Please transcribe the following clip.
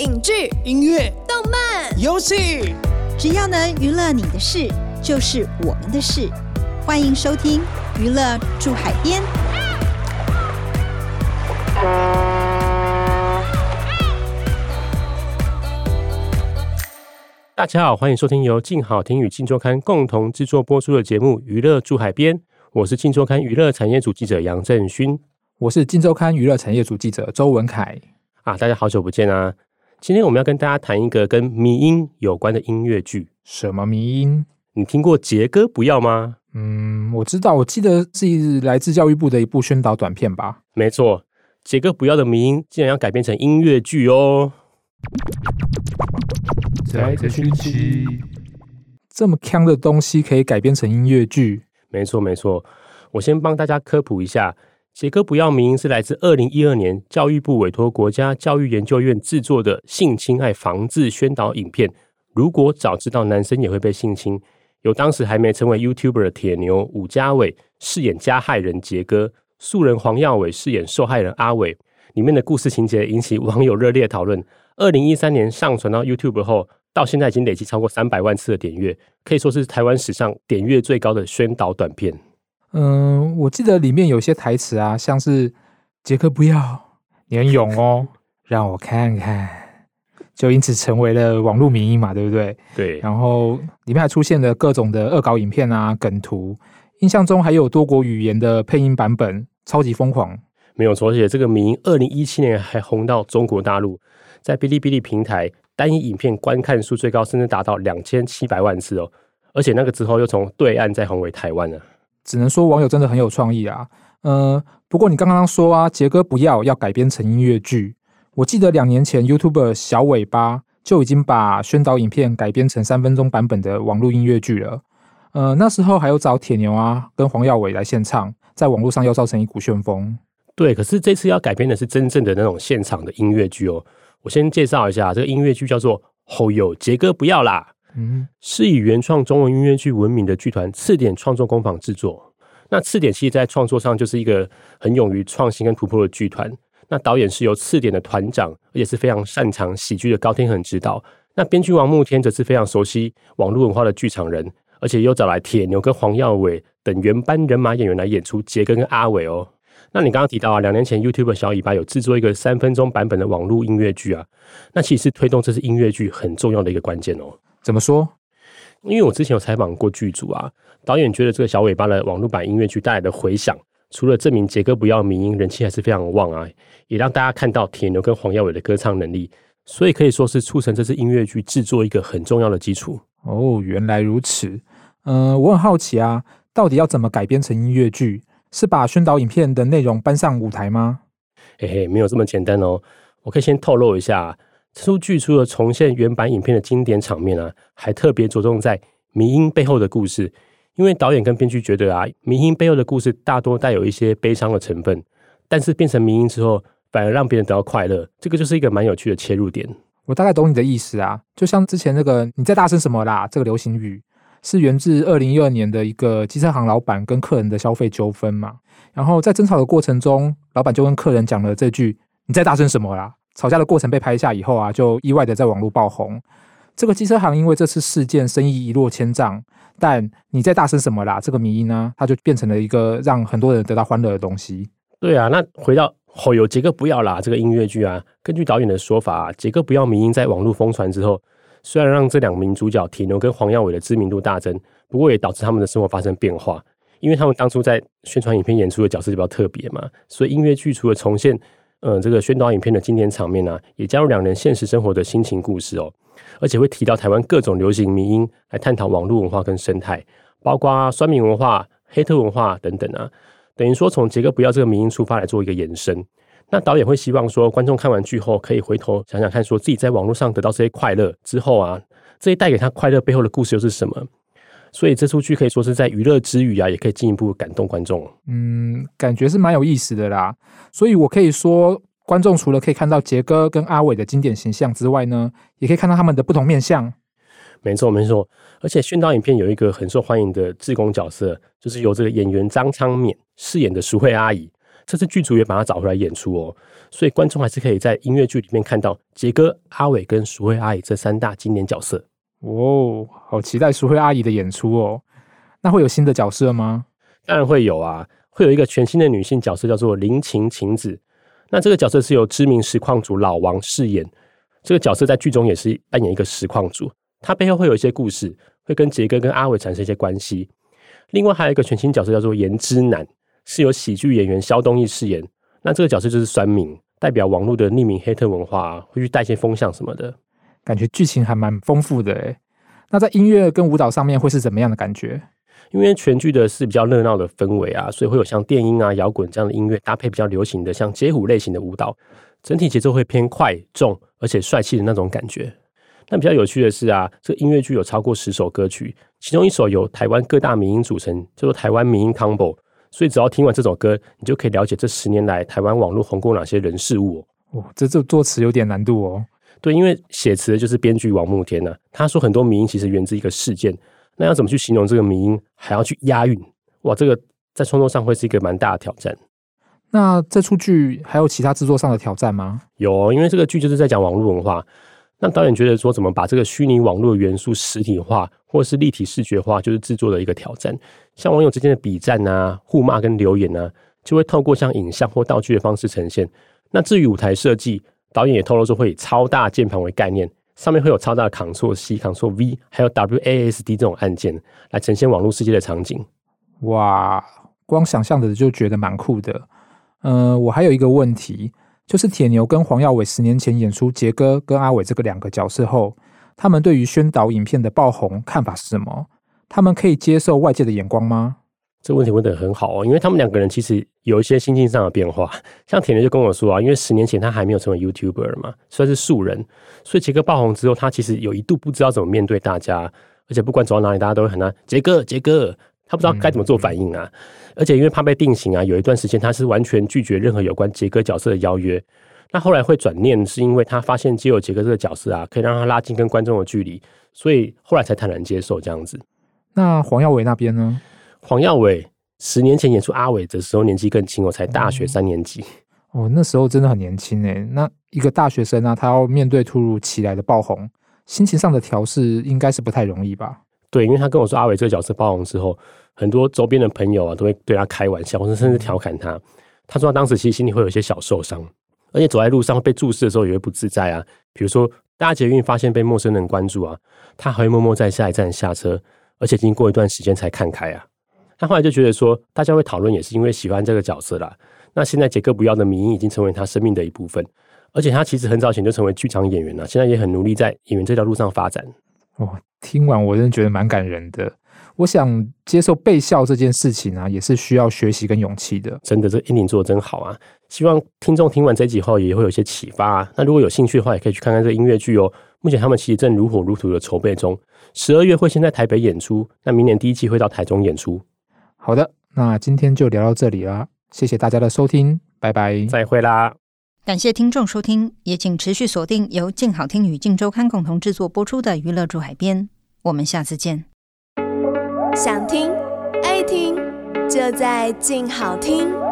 影剧、音乐、动漫、游戏，只要能娱乐你的事，就是我们的事。欢迎收听《娱乐住海边》。大家好，欢迎收听由静好听与静周刊共同制作播出的节目《娱乐住海边》。我是静周刊娱乐产业组记者杨振勋，我是静周刊娱乐产业组记者周文凯。啊，大家好久不见啊！今天我们要跟大家谈一个跟迷音有关的音乐剧。什么迷音？你听过《杰哥不要》吗？嗯，我知道，我记得是来自教育部的一部宣导短片吧？没错，《杰哥不要》的迷音竟然要改编成音乐剧哦！在这讯息，这么坑的东西可以改编成音乐剧？没错，没错。我先帮大家科普一下。杰哥不要迷是来自二零一二年教育部委托国家教育研究院制作的性侵害防治宣导影片。如果早知道男生也会被性侵，由当时还没成为 YouTuber 的铁牛武家伟饰演加害人杰哥，素人黄耀伟饰演受害人阿伟。里面的故事情节引起网友热烈讨论。二零一三年上传到 YouTube 后，到现在已经累计超过三百万次的点阅，可以说是台湾史上点阅最高的宣导短片。嗯，我记得里面有些台词啊，像是“杰克不要，你很勇哦，让我看看”，就因此成为了网络迷因嘛，对不对？对。然后里面还出现了各种的恶搞影片啊、梗图，印象中还有多国语言的配音版本，超级疯狂。没有错，而且这个迷因二零一七年还红到中国大陆，在哔哩哔哩平台单一影片观看数最高，甚至达到两千七百万次哦。而且那个之后又从对岸再红回台湾了。只能说网友真的很有创意啊，呃，不过你刚刚说啊，杰哥不要要改编成音乐剧，我记得两年前 YouTube 小尾巴就已经把宣导影片改编成三分钟版本的网络音乐剧了，呃，那时候还有找铁牛啊跟黄耀伟来献唱，在网络上又造成一股旋风。对，可是这次要改编的是真正的那种现场的音乐剧哦。我先介绍一下，这个音乐剧叫做《吼哟杰哥不要啦》。嗯，是以原创中文音乐剧闻名的剧团刺点创作工坊制作。那刺点其实，在创作上就是一个很勇于创新跟突破的剧团。那导演是由刺点的团长，而且是非常擅长喜剧的高天恒指导。那编剧王慕天则是非常熟悉网络文化的剧场人，而且又找来铁牛跟黄耀伟等原班人马演员来演出杰哥跟阿伟哦。那你刚刚提到啊，两年前 YouTube 小尾巴有制作一个三分钟版本的网络音乐剧啊，那其实推动这次音乐剧很重要的一个关键哦。怎么说？因为我之前有采访过剧组啊，导演觉得这个小尾巴的网络版音乐剧带来的回响，除了证明杰哥不要迷音人气还是非常旺啊，也让大家看到铁牛跟黄耀伟的歌唱能力，所以可以说是促成这次音乐剧制作一个很重要的基础。哦，原来如此。嗯、呃，我很好奇啊，到底要怎么改编成音乐剧？是把宣导影片的内容搬上舞台吗？嘿嘿，没有这么简单哦。我可以先透露一下。这出剧除了重现原版影片的经典场面啊，还特别着重在迷因背后的故事。因为导演跟编剧觉得啊，迷因背后的故事大多带有一些悲伤的成分，但是变成迷因之后，反而让别人得到快乐，这个就是一个蛮有趣的切入点。我大概懂你的意思啊，就像之前那个“你在大声什么啦”这个流行语，是源自二零一二年的一个机车行老板跟客人的消费纠纷嘛。然后在争吵的过程中，老板就跟客人讲了这句：“你在大声什么啦？”吵架的过程被拍下以后啊，就意外的在网络爆红。这个机车行因为这次事件生意一落千丈，但你在大声什么啦？这个迷因呢，它就变成了一个让很多人得到欢乐的东西。对啊，那回到吼有杰哥不要啦这个音乐剧啊，根据导演的说法啊，杰哥不要迷因在网络疯传之后，虽然让这两名主角铁牛跟黄耀伟的知名度大增，不过也导致他们的生活发生变化，因为他们当初在宣传影片演出的角色就比较特别嘛，所以音乐剧除了重现。嗯，这个宣导影片的经典场面呢、也加入两人现实生活的心情故事哦，而且会提到台湾各种流行迷因来探讨网络文化跟生态，包括酸民文化、黑特文化等等啊。等于说从杰哥不要这个迷因出发来做一个延伸。那导演会希望说，观众看完剧后可以回头想想看，说自己在网络上得到这些快乐之后啊，这些带给他快乐背后的故事又是什么？所以这出剧可以说是在娱乐之余啊，也可以进一步感动观众。嗯，感觉是蛮有意思的啦。所以我可以说，观众除了可以看到杰哥跟阿伟的经典形象之外呢，也可以看到他们的不同面相。没错，没错。而且宣导影片有一个很受欢迎的志工角色，就是由这个演员张昌勉饰演的淑慧阿姨。这次剧组也把他找回来演出哦，所以观众还是可以在音乐剧里面看到杰哥、阿伟跟淑惠阿姨这三大经典角色。哦，好期待淑慧阿姨的演出哦！那会有新的角色吗？当然会有啊，会有一个全新的女性角色，叫做林晴晴子。那这个角色是由知名实况主老王饰演。这个角色在剧中也是扮演一个实况主，他背后会有一些故事，会跟杰哥跟阿伟产生一些关系。另外还有一个全新角色叫做颜之男。是由喜剧演员萧东义饰演，那这个角色就是酸民，代表网络的匿名黑特文化，会去带一些风向什么的，感觉剧情还蛮丰富的诶。那在音乐跟舞蹈上面会是怎么样的感觉？因为全剧的是比较热闹的氛围啊，所以会有像电音啊、摇滚这样的音乐搭配比较流行的像街舞类型的舞蹈，整体节奏会偏快重，而且帅气的那种感觉。但比较有趣的是啊，这个音乐剧有超过十首歌曲，其中一首由台湾各大民音组成，叫做台湾民音 Combo。所以只要听完这首歌，你就可以了解这十年来台湾网络红过哪些人事物哦。哦，这这作词有点难度哦。对，因为写词的就是编剧王牧天呐、啊。他说很多迷因其实源自一个事件，那要怎么去形容这个迷因，还要去押韵，哇，这个在创作上会是一个蛮大的挑战。那这出剧还有其他制作上的挑战吗？有、哦，因为这个剧就是在讲网络文化。那导演觉得说，怎么把这个虚拟网络的元素实体化，或是立体视觉化，就是制作的一个挑战。像网友之间的比战啊、互骂跟留言啊，就会透过像影像或道具的方式呈现。那至于舞台设计，导演也透露说，会以超大键盘为概念，上面会有超大的 Ctrl C、Ctrl V，还有 WASD 这种按键来呈现网络世界的场景。哇，光想象的就觉得蛮酷的。嗯、呃，我还有一个问题。就是铁牛跟黄耀伟十年前演出杰哥跟阿伟这个两个角色后，他们对于宣导影片的爆红看法是什么？他们可以接受外界的眼光吗？这个问题问的很好哦，因为他们两个人其实有一些心境上的变化。像铁牛就跟我说啊，因为十年前他还没有成为 YouTuber 嘛，算是素人，所以杰哥爆红之后，他其实有一度不知道怎么面对大家，而且不管走到哪里，大家都会喊他杰哥杰哥，他不知道该怎么做反应啊。嗯而且因为怕被定型啊，有一段时间他是完全拒绝任何有关杰哥角色的邀约。那后来会转念，是因为他发现只有杰哥这个角色啊，可以让他拉近跟观众的距离，所以后来才坦然接受这样子。那黄耀伟那边呢？黄耀伟十年前演出阿伟的时候年纪更轻，我才大学三年级。哦，那时候真的很年轻诶。那一个大学生啊，他要面对突如其来的爆红，心情上的调试应该是不太容易吧？对，因为他跟我说阿伟这个角色爆红之后。很多周边的朋友啊，都会对他开玩笑，或者甚至调侃他。他说他当时其实心里会有一些小受伤，而且走在路上被注视的时候也会不自在啊。比如说搭捷运发现被陌生人关注啊，他还会默默在下一站下车，而且经过一段时间才看开啊。他后来就觉得说，大家会讨论也是因为喜欢这个角色啦。那现在杰哥不要的迷因已经成为他生命的一部分，而且他其实很早前就成为剧场演员了，现在也很努力在演员这条路上发展。哦，听完我真的觉得蛮感人的。我想接受被笑这件事情啊，也是需要学习跟勇气的。真的，这 ending 做的真好啊！希望听众听完这集后也会有一些启发啊。那如果有兴趣的话，也可以去看看这个音乐剧哦。目前他们其实正如火如荼的筹备中，十二月会先在台北演出，那明年第一季会到台中演出。好的，那今天就聊到这里啦，谢谢大家的收听，拜拜，再会啦！感谢听众收听，也请持续锁定由静好听与静周刊共同制作播出的《娱乐驻海边》，我们下次见。想听爱听，就在静好听。